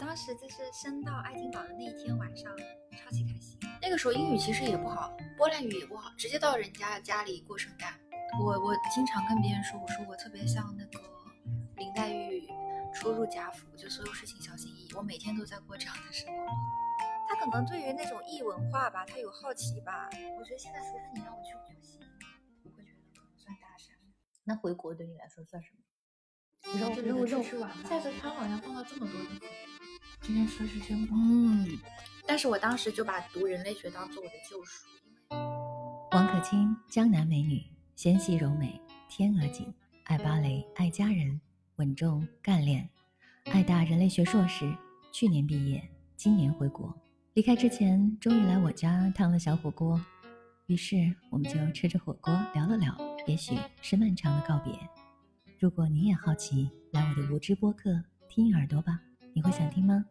当时就是升到爱丁堡的那一天晚上，超级开心。那个时候英语其实也不好，波兰语也不好，直接到人家家里过圣诞。我我经常跟别人说，我说我特别像那个林黛玉初入贾府，就所有事情小心翼翼。我每天都在过这样的生活。他可能对于那种异文化吧，他有好奇吧。我觉得现在，除非你让我去，我就信，我会觉得可能算大山。那回国对你来说算什么？肉肉肉吃完了。下次他好像放了这么多就可今天说是真棒。嗯，但是我当时就把读人类学当做我的救赎。王可卿，江南美女。纤细柔美，天鹅颈，爱芭蕾，爱家人，稳重干练，爱大人类学硕士，去年毕业，今年回国。离开之前，终于来我家烫了小火锅，于是我们就吃着火锅聊了聊，也许是漫长的告别。如果你也好奇，来我的无知播客听一耳朵吧，你会想听吗？